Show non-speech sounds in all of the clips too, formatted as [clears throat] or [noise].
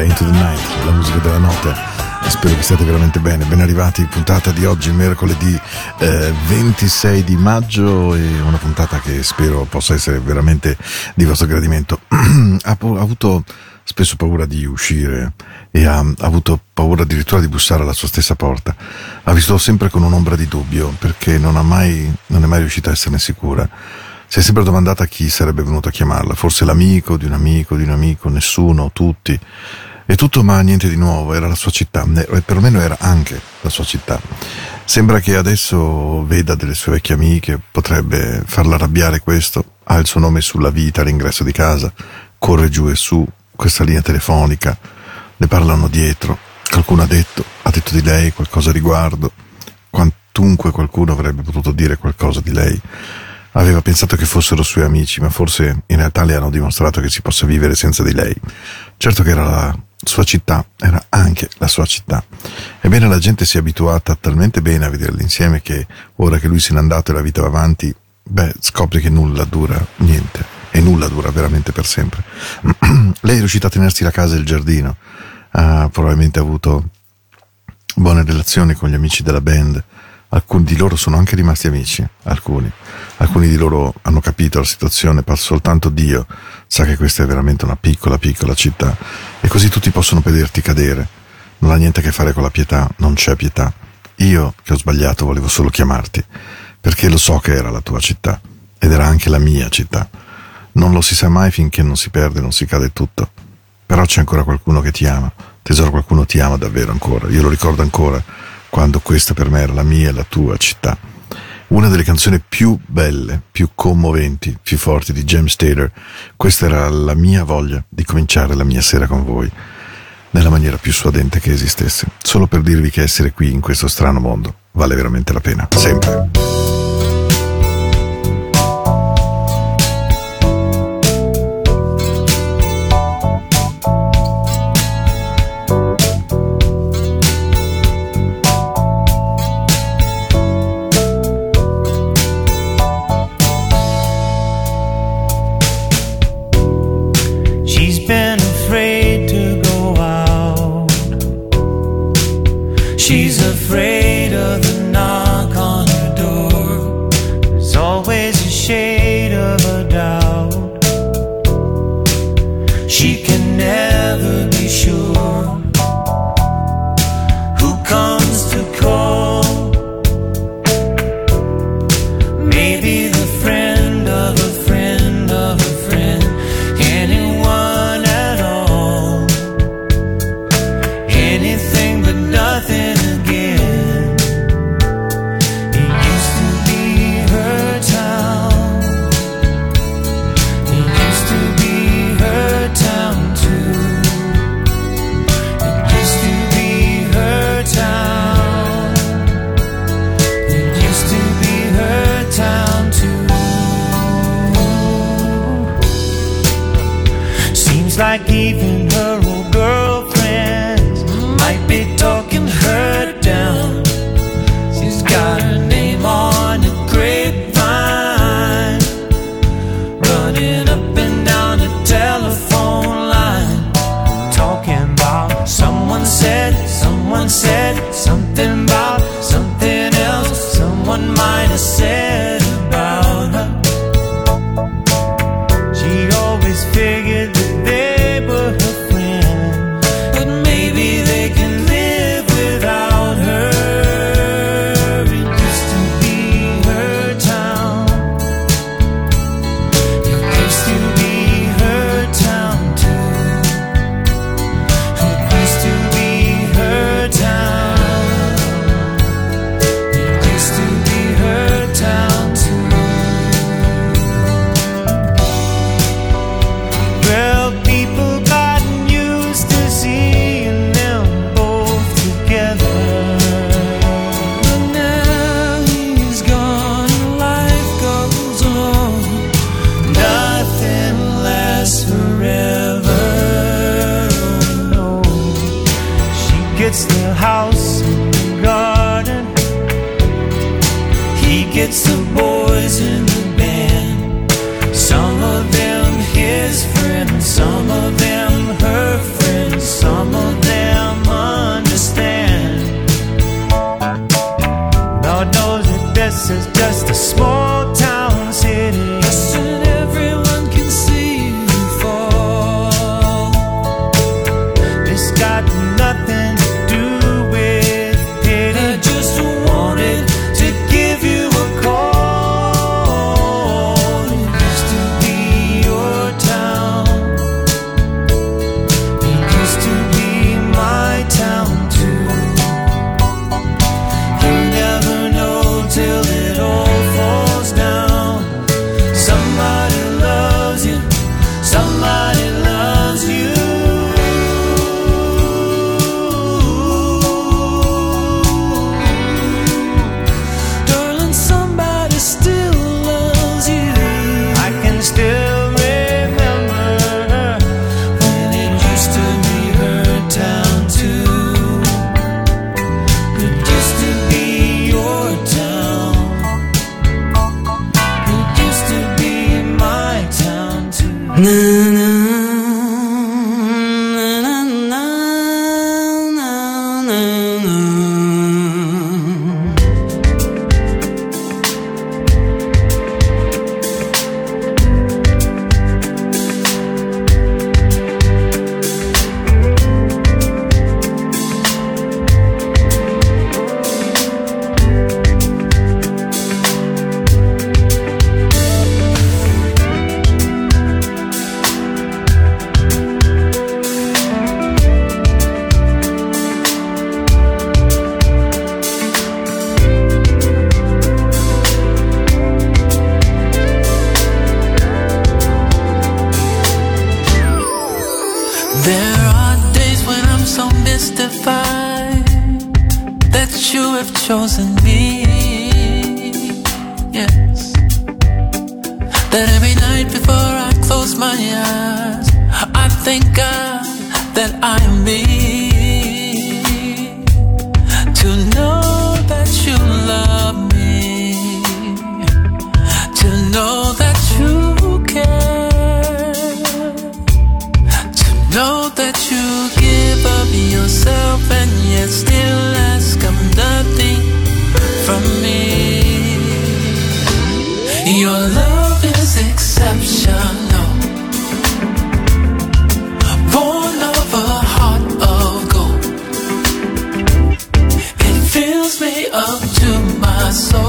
è Into the Night, la musica della notte. Spero che stiate veramente bene. Ben arrivati, puntata di oggi, mercoledì eh, 26 di maggio e una puntata che spero possa essere veramente di vostro gradimento. [clears throat] ha, ha avuto spesso paura di uscire e ha, ha, avuto paura addirittura di bussare alla sua stessa porta. Ha vissuto sempre con un'ombra di dubbio perché non, mai, non è mai riuscita a esserne sicura. Si è sempre domandata chi sarebbe venuto a chiamarla, forse l'amico di un amico di un amico, nessuno, tutti. E tutto ma niente di nuovo, era la sua città, e perlomeno era anche la sua città. Sembra che adesso veda delle sue vecchie amiche, potrebbe farla arrabbiare questo, ha il suo nome sulla vita all'ingresso di casa, corre giù e su, questa linea telefonica, le parlano dietro, qualcuno ha detto, ha detto di lei qualcosa a riguardo, quantunque qualcuno avrebbe potuto dire qualcosa di lei. Aveva pensato che fossero suoi amici, ma forse in realtà le hanno dimostrato che si possa vivere senza di lei. Certo che era la sua città, era anche la sua città. Ebbene la gente si è abituata talmente bene a vederli insieme che ora che lui se n'è andato e la vita va avanti, beh, scopre che nulla dura, niente. E nulla dura veramente per sempre. [clears throat] lei è riuscita a tenersi la casa e il giardino. Ha probabilmente avuto buone relazioni con gli amici della band alcuni di loro sono anche rimasti amici, alcuni. Alcuni di loro hanno capito la situazione, soltanto Dio sa che questa è veramente una piccola, piccola città e così tutti possono vederti cadere. Non ha niente a che fare con la pietà, non c'è pietà. Io, che ho sbagliato, volevo solo chiamarti, perché lo so che era la tua città ed era anche la mia città. Non lo si sa mai finché non si perde, non si cade tutto. Però c'è ancora qualcuno che ti ama. Tesoro, qualcuno ti ama davvero ancora. Io lo ricordo ancora quando questa per me era la mia e la tua città. Una delle canzoni più belle, più commoventi, più forti di James Taylor. Questa era la mia voglia di cominciare la mia sera con voi, nella maniera più suadente che esistesse, solo per dirvi che essere qui in questo strano mondo vale veramente la pena, sempre. like giving her old girl. That every night before I close my eyes, I thank God that I am me. To know that you love me, to know that you care, to know that you give up yourself and yet still ask, I'm nothing. soul.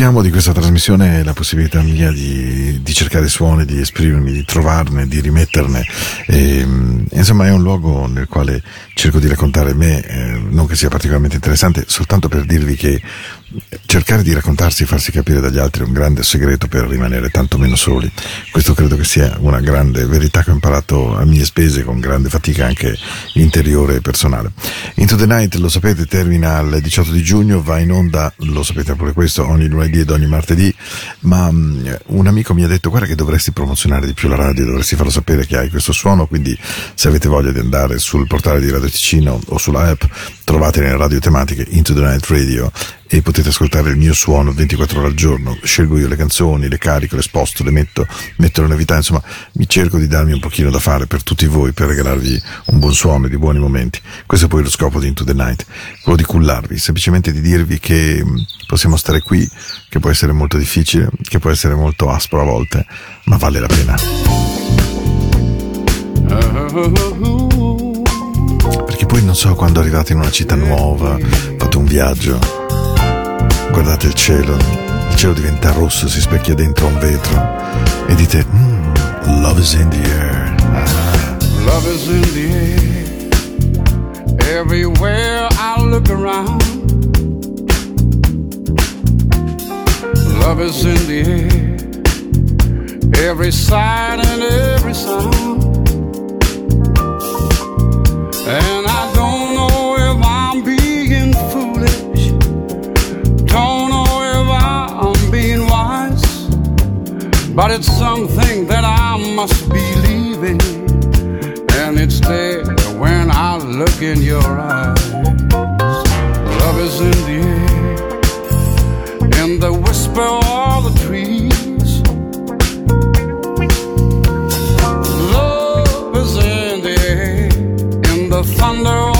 Una cosa che amo di questa trasmissione la possibilità mia di, di cercare suoni, di esprimermi, di trovarne, di rimetterne. E, mm, insomma, è un luogo nel quale cerco di raccontare me, eh, non che sia particolarmente interessante, soltanto per dirvi che cercare di raccontarsi e farsi capire dagli altri è un grande segreto per rimanere tanto meno soli. Questo credo che sia una grande verità che ho imparato a mie spese, con grande fatica anche interiore e personale. Into the Night, lo sapete, termina il 18 di giugno, va in onda, lo sapete pure questo, ogni lunedì ed ogni martedì, ma um, un amico mi ha detto guarda che dovresti promozionare di più la radio, dovresti farlo sapere che hai questo suono, quindi se avete voglia di andare sul portale di Radio Ticino o sulla app, trovate nelle radio tematiche Into the Night Radio e potete ascoltare il mio suono 24 ore al giorno, scelgo io le canzoni, le carico, le sposto, le metto, metto le novità, insomma mi cerco di darmi un pochino da fare per tutti voi, per regalarvi un buon suono e di buoni momenti. Questo è poi lo scopo di Into the Night, quello di cullarvi, semplicemente di dirvi che mh, possiamo stare qui, che può essere molto difficile, che può essere molto aspro a volte, ma vale la pena. Perché poi non so quando arrivate in una città nuova, fate un viaggio, guardate il cielo, il cielo diventa rosso, si specchia dentro un vetro e dite, "Mm, love is in the air. Ah, Love is in the air. Everywhere I look around. Love is in the air. Every sight and every sound. And But it's something that I must believe in. And it's there when I look in your eyes. Love is in the air, in the whisper of the trees. Love is in the air, in the thunder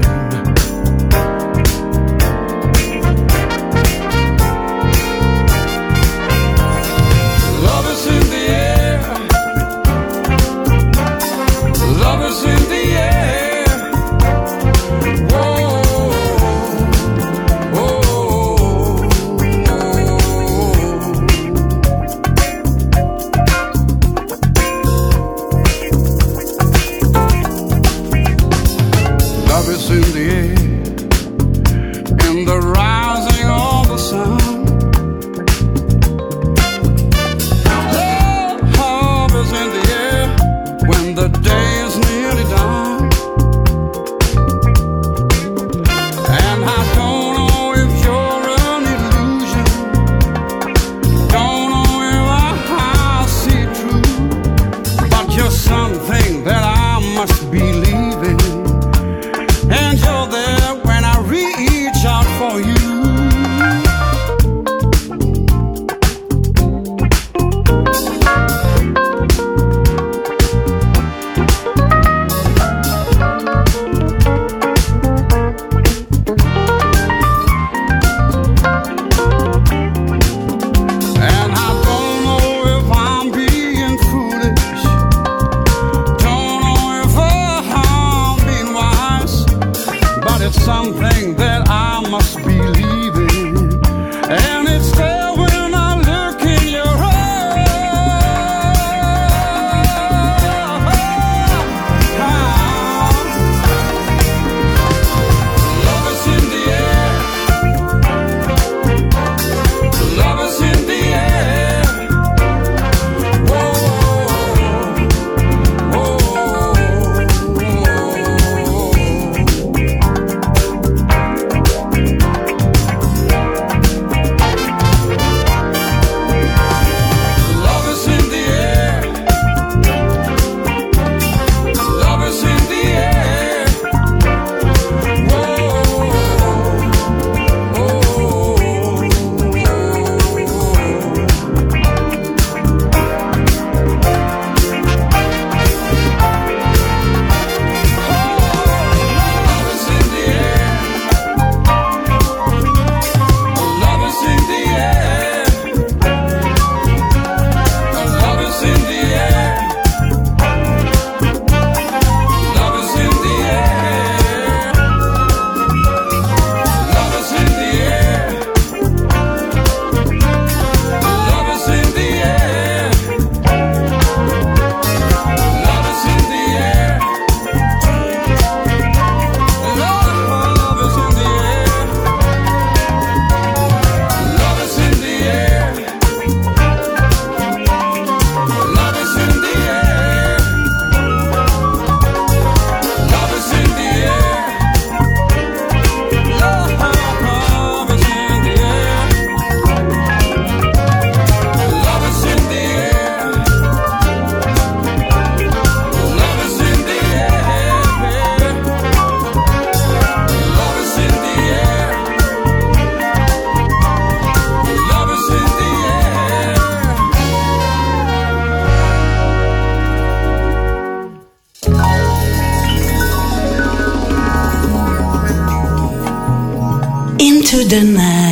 To the night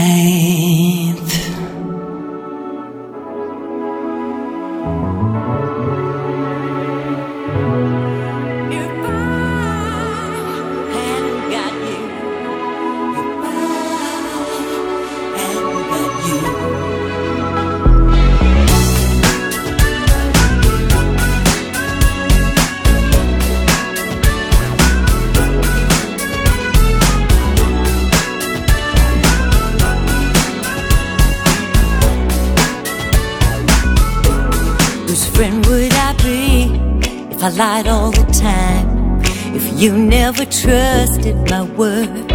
lied all the time if you never trusted my word.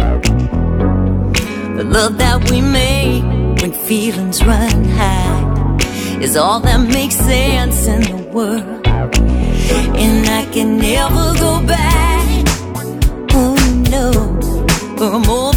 The love that we make when feelings run high is all that makes sense in the world. And I can never go back, oh no, for a moment.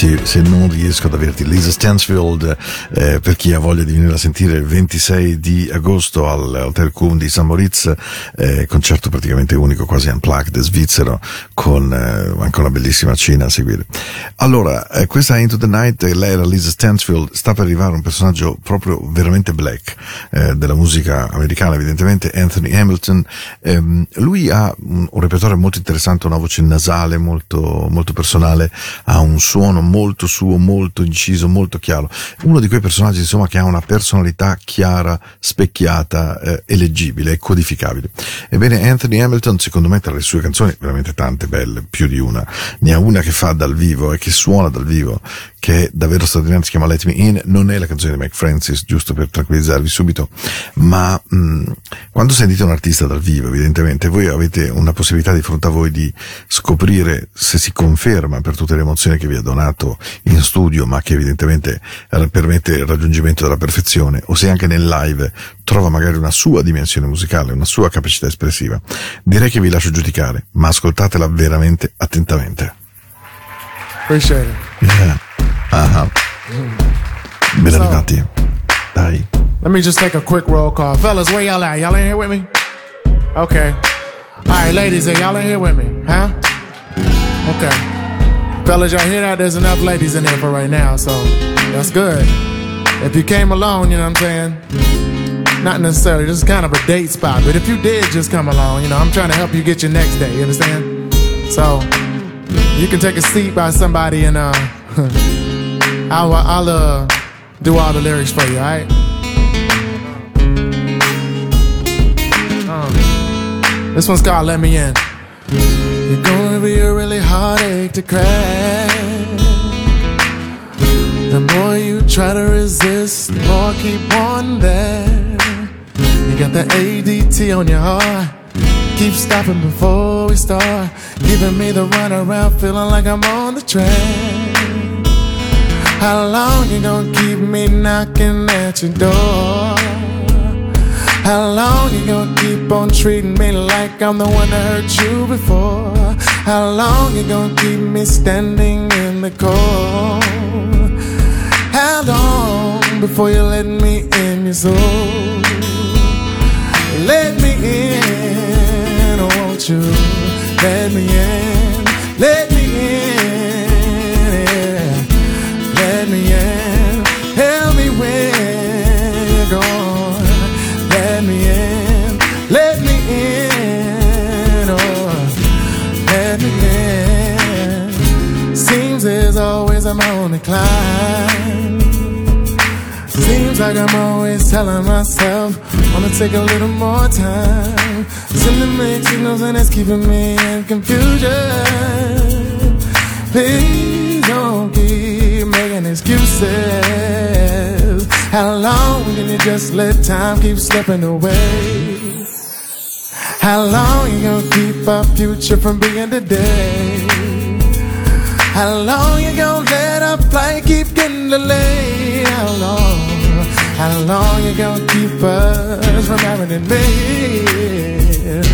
You, se non riesco ad averti. Lisa Stansfield, eh, per chi ha voglia di venire a sentire il 26 di agosto all'Hotel Kuhn di San Moritz, eh, concerto praticamente unico, quasi unplugged, svizzero, con eh, anche una bellissima cena a seguire. Allora, eh, questa Into the Night, lei era Lisa Stansfield, sta per arrivare un personaggio proprio veramente black eh, della musica americana, evidentemente, Anthony Hamilton. Ehm, lui ha un, un repertorio molto interessante, una voce nasale molto, molto personale, ha un suono molto suo, molto inciso, molto chiaro. Uno di quei personaggi, insomma, che ha una personalità chiara, specchiata, eh, eleggibile e codificabile. Ebbene, Anthony Hamilton, secondo me, tra le sue canzoni, veramente tante belle, più di una, ne ha una che fa dal vivo e che suona dal vivo, che è davvero straordinaria, si chiama Let Me In, non è la canzone di Mike Francis, giusto per tranquillizzarvi subito, ma mh, quando sentite un artista dal vivo, evidentemente, voi avete una possibilità di fronte a voi di scoprire se si conferma per tutte le emozioni che vi ha donato in studio, ma che evidentemente permette il raggiungimento della perfezione, o se anche nel live trova magari una sua dimensione musicale, una sua capacità espressiva. Direi che vi lascio giudicare, ma ascoltatela veramente attentamente. Appreciate it. Yeah. Uh-huh. Ben So- arrivati. Dai. Let me just take a quick roll call. Fellas, where y'all at? Y'all in here with me? Okay. Alright, ladies, are y'all in here with me? Huh? Okay. Fellas, y'all hear that? There's enough ladies in here for right now, so that's good. If you came alone, you know what I'm saying? Not necessarily, this is kind of a date spot, but if you did just come along, you know, I'm trying to help you get your next day, you understand? So, you can take a seat by somebody and, uh, [laughs] I'll, I'll, uh, do all the lyrics for you, alright? Um, this one's called Let Me In. You're gonna be a really heartache to crack. The more you try to resist, the more keep on there. You got the ADT on your heart. Keep stopping before we start. Giving me the runaround, feeling like I'm on the train. How long you gonna keep me knocking at your door? How long you gonna keep on treating me like I'm the one that hurt you before? How long you gonna keep me standing in the cold? How long before you let me in your soul? Let me in, oh, won't you? Let me in, let me in. Let me in, help me when you're gone. Let me in, let me in, oh, let me in. Seems there's always I'm on the climb. Seems like I'm always telling myself, wanna take a little more time. Sending mixed signals and it's keeping me in confusion. Please excuses. How long can you just let time keep slipping away? How long you gonna keep our future from being today? How long you gonna let our flight keep getting delayed? How long? How long you gonna keep us from having it made?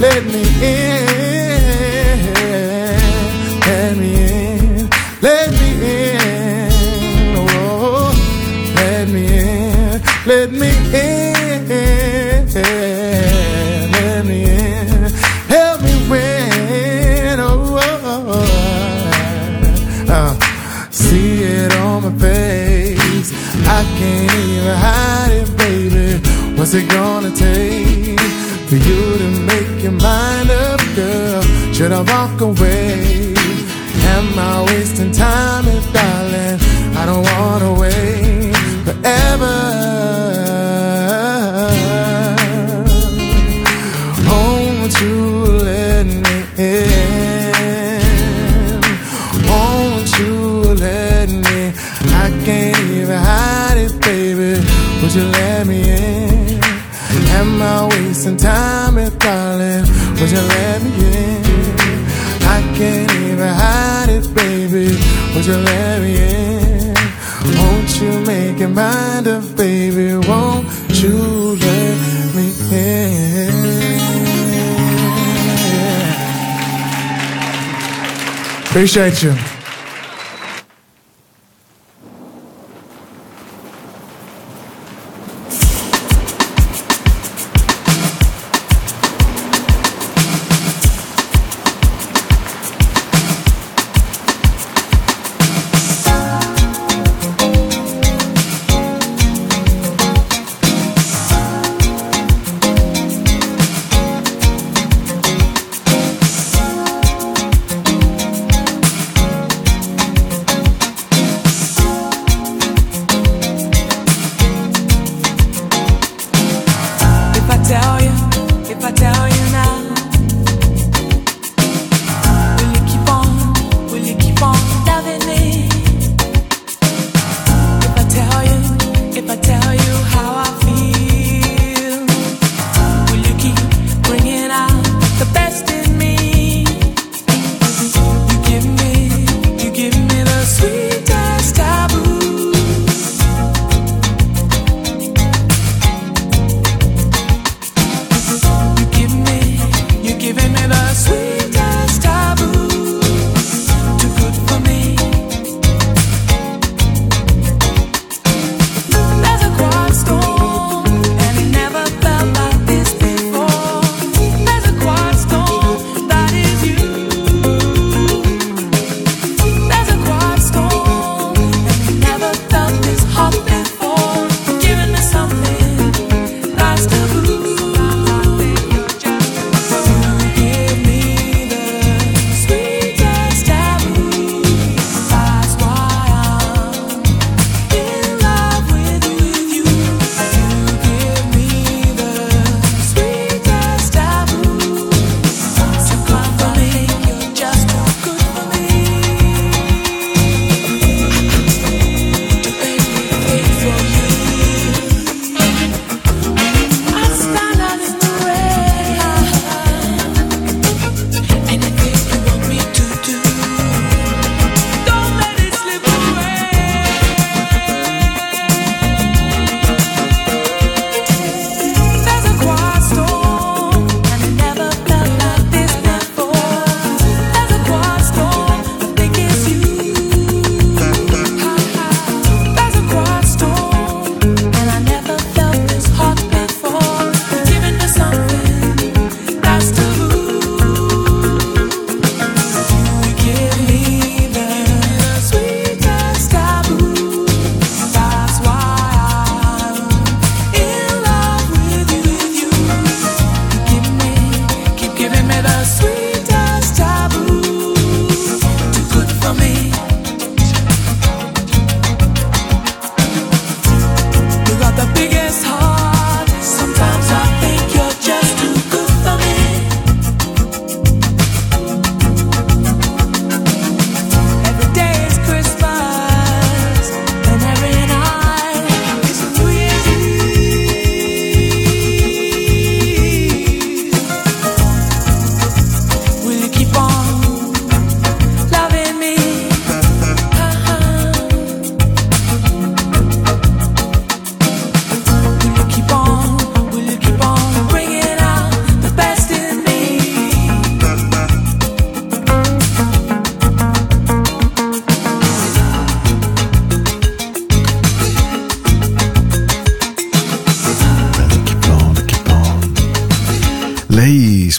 Let me in, let me in, let me in, let me in, let me in, help me win, oh, oh, oh. Uh, see it on my face. I can't even hide it, baby. What's it gonna take for you to make your mind up, girl? Should I walk away? Am I wasting time, if darling? I don't wanna wait wasting time, if darling? Would you let me in? I can't even hide it, baby. Would you let me in? Won't you make your mind up, baby? Won't you let me in? Appreciate you.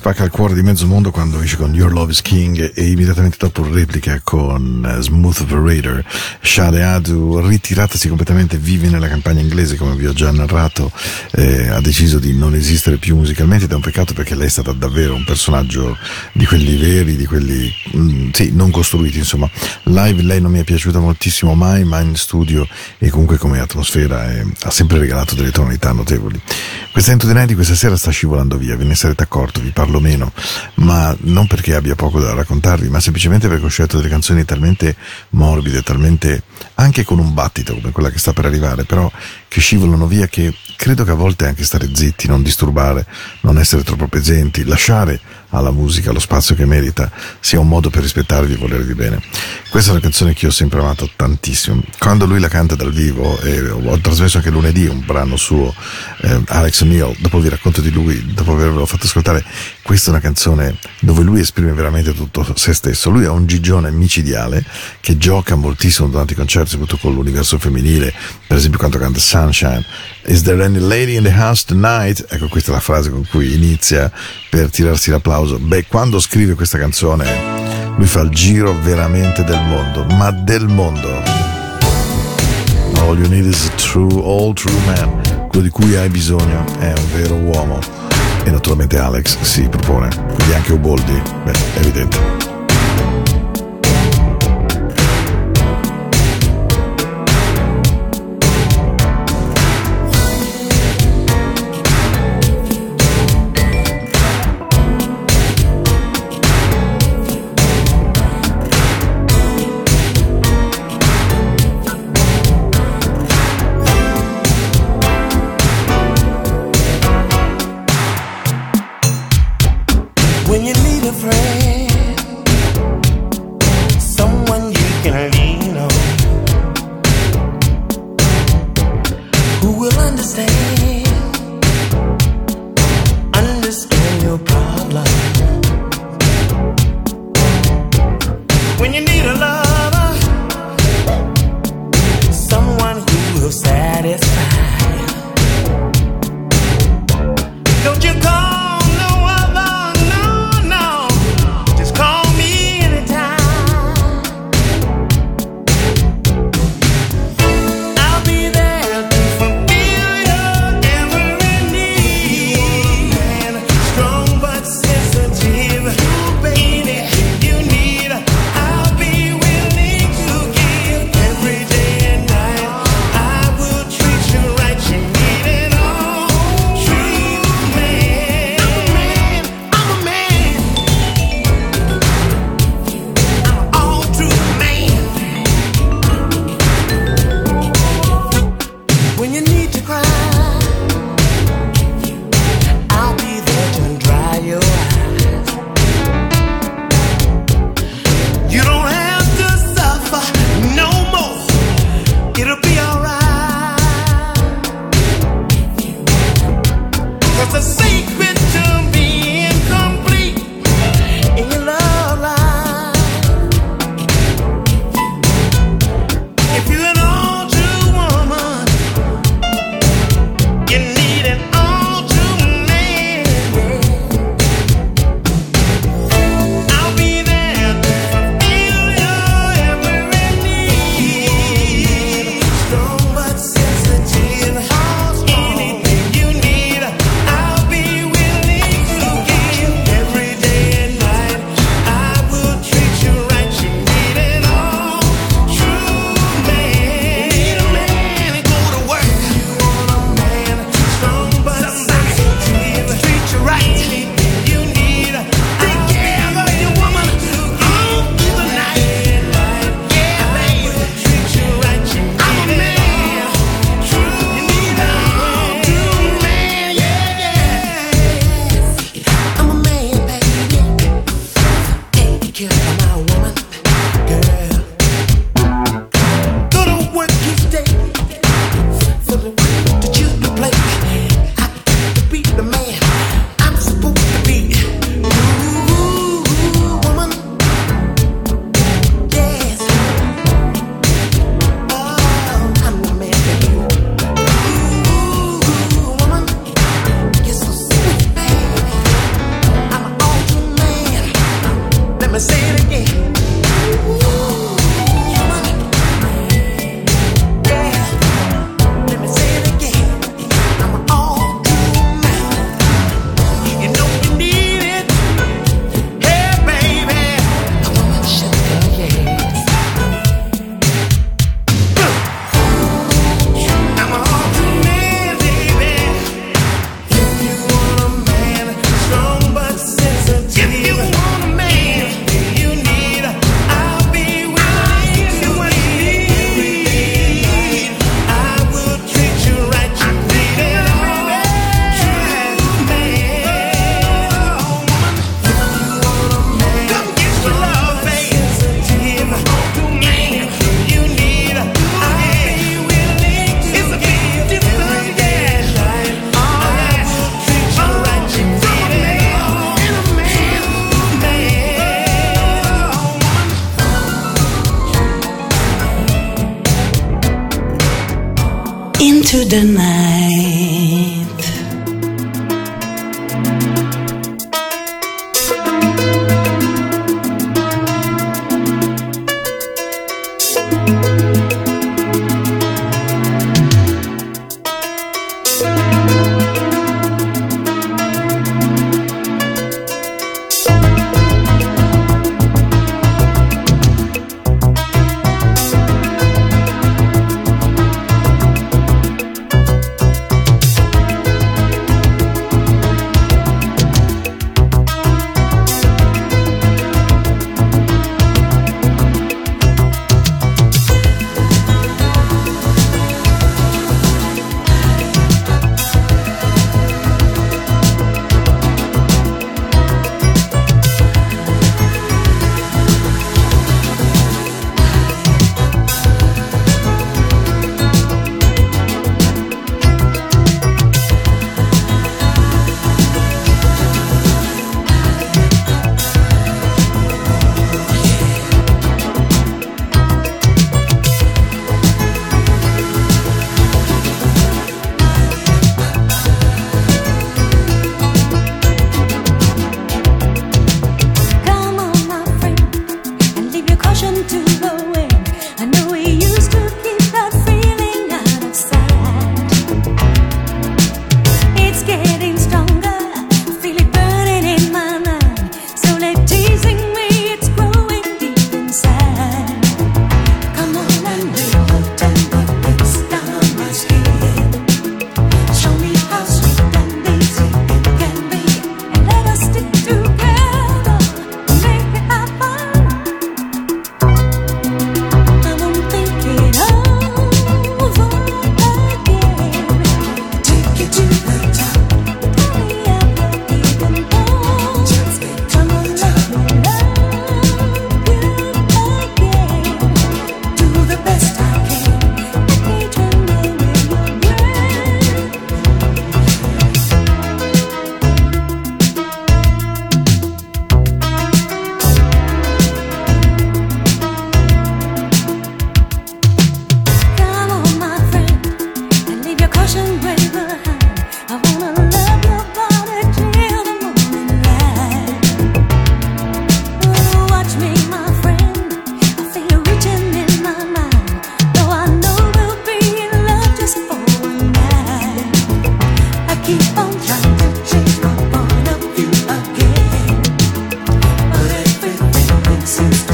Spacca il cuore di mezzo mondo quando esce con Your Love is King e immediatamente dopo replica con eh, Smooth Operator. Shade Adu, ritiratasi completamente, vive nella campagna inglese come vi ho già narrato, eh, ha deciso di non esistere più musicalmente ed è un peccato perché lei è stata davvero un personaggio di quelli veri, di quelli, mm, sì, non costruiti insomma. Live lei non mi è piaciuta moltissimo mai, ma in studio e comunque come atmosfera eh, ha sempre regalato delle tonalità notevoli. Questa Into the Night di questa sera sta scivolando via, ve ne sarete accorto, vi parlo meno, ma non perché abbia poco da raccontarvi, ma semplicemente perché ho scelto delle canzoni talmente morbide, talmente anche con un battito come quella che sta per arrivare, però che scivolano via che credo che a volte anche stare zitti, non disturbare, non essere troppo presenti, lasciare alla musica lo spazio che merita sia un modo per rispettarvi e volervi bene. Questa è una canzone che io ho sempre amato tantissimo. Quando lui la canta dal vivo, e ho trasmesso anche lunedì un brano suo, eh, Alex Neal, dopo vi racconto di lui, dopo avervelo fatto ascoltare, questa è una canzone dove lui esprime veramente tutto se stesso. Lui è un gigione micidiale che gioca moltissimo durante i concerti, soprattutto con l'universo femminile, per esempio quando canta Sunshine. Is there any lady in the house tonight? Ecco, questa è la frase con cui inizia per tirarsi l'applauso. Beh, quando scrive questa canzone, lui fa il giro veramente del mondo, ma del mondo. All you need is a true, all true man. Quello di cui hai bisogno è un vero uomo. E naturalmente Alex si propone. Quindi anche Uboldi, beh, è evidente. since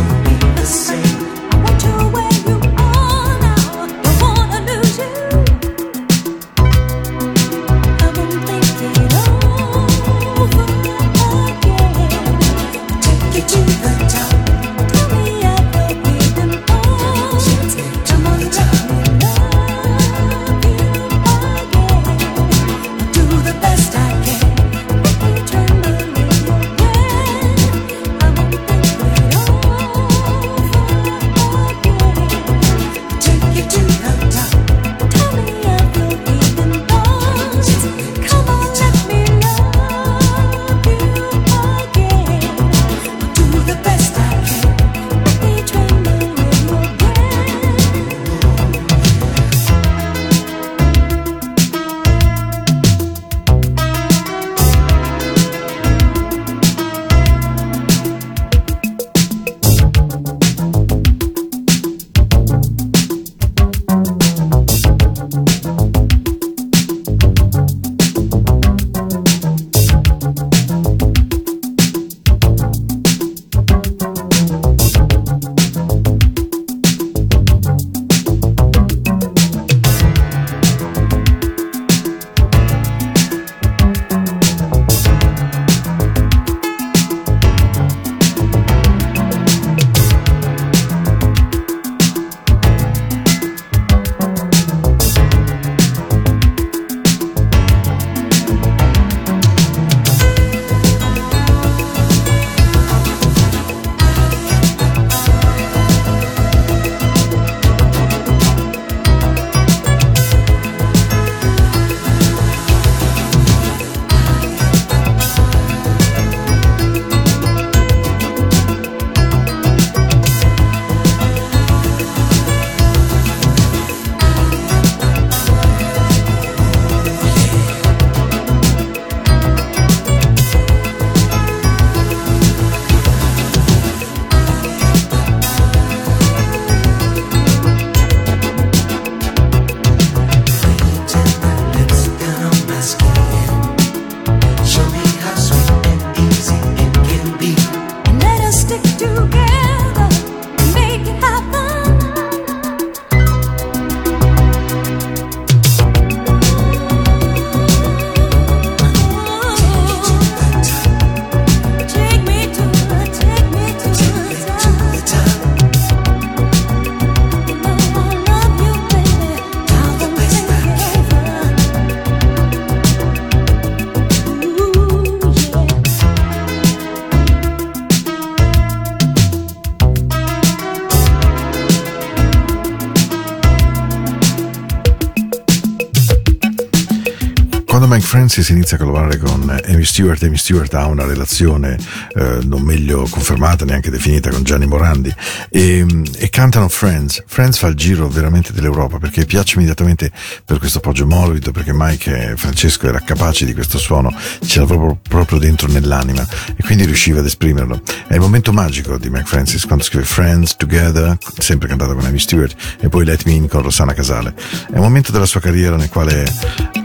Francis inizia a collaborare con Amy Stewart, Amy Stewart ha una relazione eh, non meglio confermata, neanche definita con Gianni Morandi e, e cantano Friends. Friends fa il giro veramente dell'Europa perché piace immediatamente per questo appoggio morbido, perché Mike eh, Francesco era capace di questo suono, c'era proprio, proprio dentro nell'anima e quindi riusciva ad esprimerlo. È il momento magico di Mike Francis quando scrive Friends Together, sempre cantato con Amy Stewart, e poi Let Me In con Rossana Casale. È un momento della sua carriera nel quale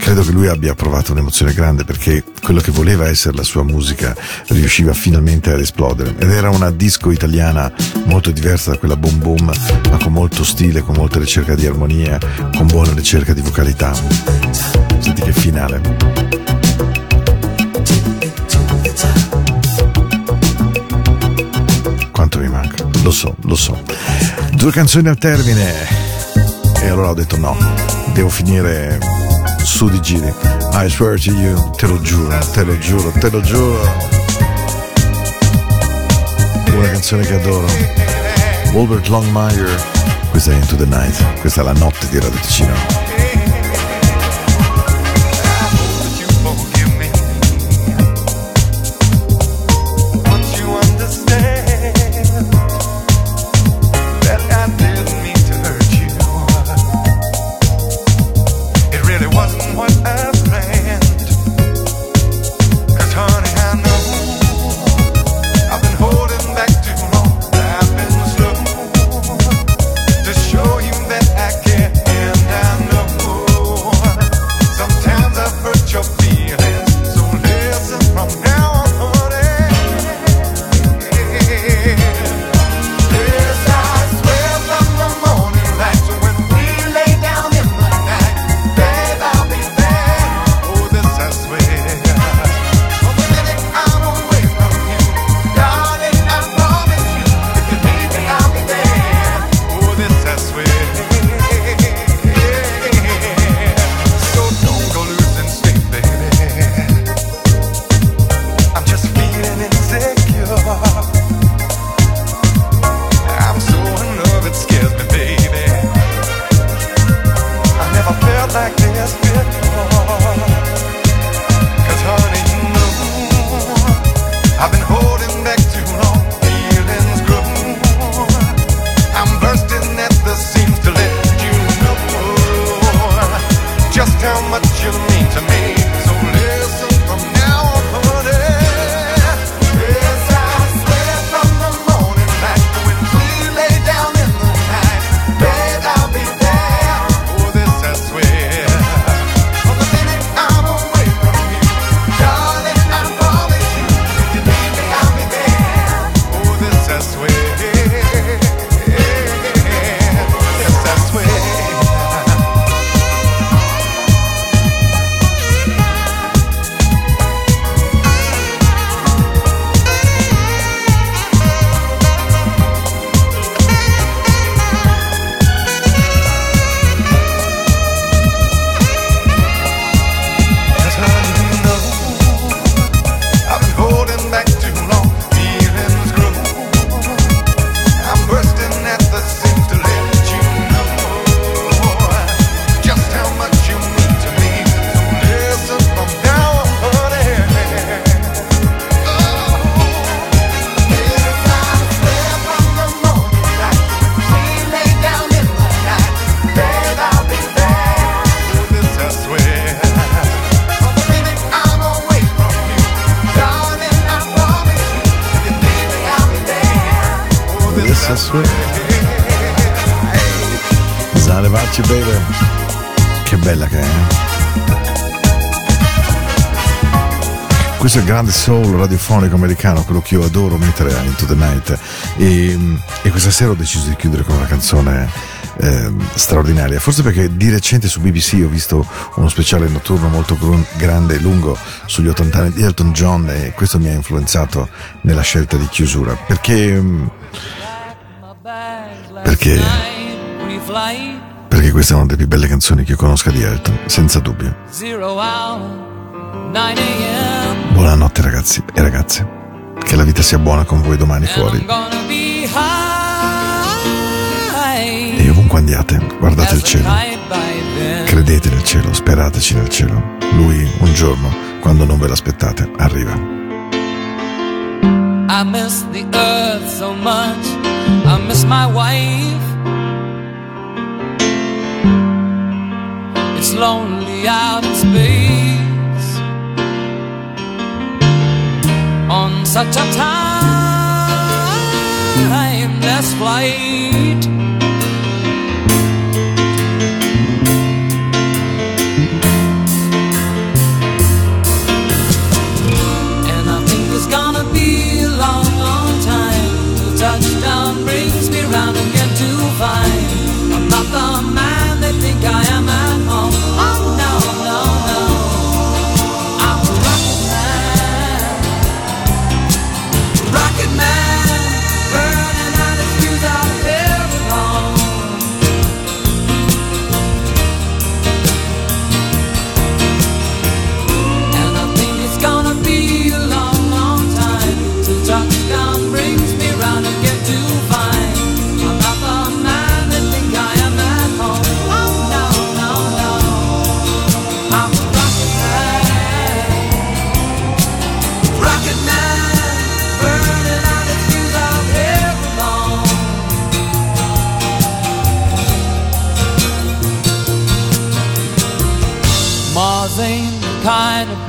credo che lui abbia provato un'emozione grande perché quello che voleva essere la sua musica riusciva finalmente ad esplodere ed era una disco italiana molto diversa da quella boom boom ma con molto stile, con molta ricerca di armonia, con buona ricerca di vocalità. Senti che finale. Quanto mi manca? Lo so, lo so. Due canzoni al termine e allora ho detto no, devo finire su di giri. I swear to you, te lo giuro, te lo giuro, te lo giuro. Una canzone che adoro. Albert Longmire, questa è Into the Night, questa è la notte di Radio Ticino. Questo è il grande soul radiofonico americano, quello che io adoro mettere a Into the Night. E, e questa sera ho deciso di chiudere con una canzone ehm, straordinaria. Forse perché di recente su BBC ho visto uno speciale notturno molto gru- grande e lungo sugli 80 anni di Elton John e questo mi ha influenzato nella scelta di chiusura. Perché. mm, Perché. Perché questa è una delle più belle canzoni che io conosca di Elton, senza dubbio. Zero hour, 9 a.m. Buonanotte ragazzi e ragazze. Che la vita sia buona con voi domani fuori. E ovunque andiate, guardate il cielo. Credete nel cielo, sperateci nel cielo. Lui un giorno, quando non ve l'aspettate, arriva. I miss the earth so much. I miss my wife. It's lonely out in space on such a timeless flight.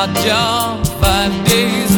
My job five days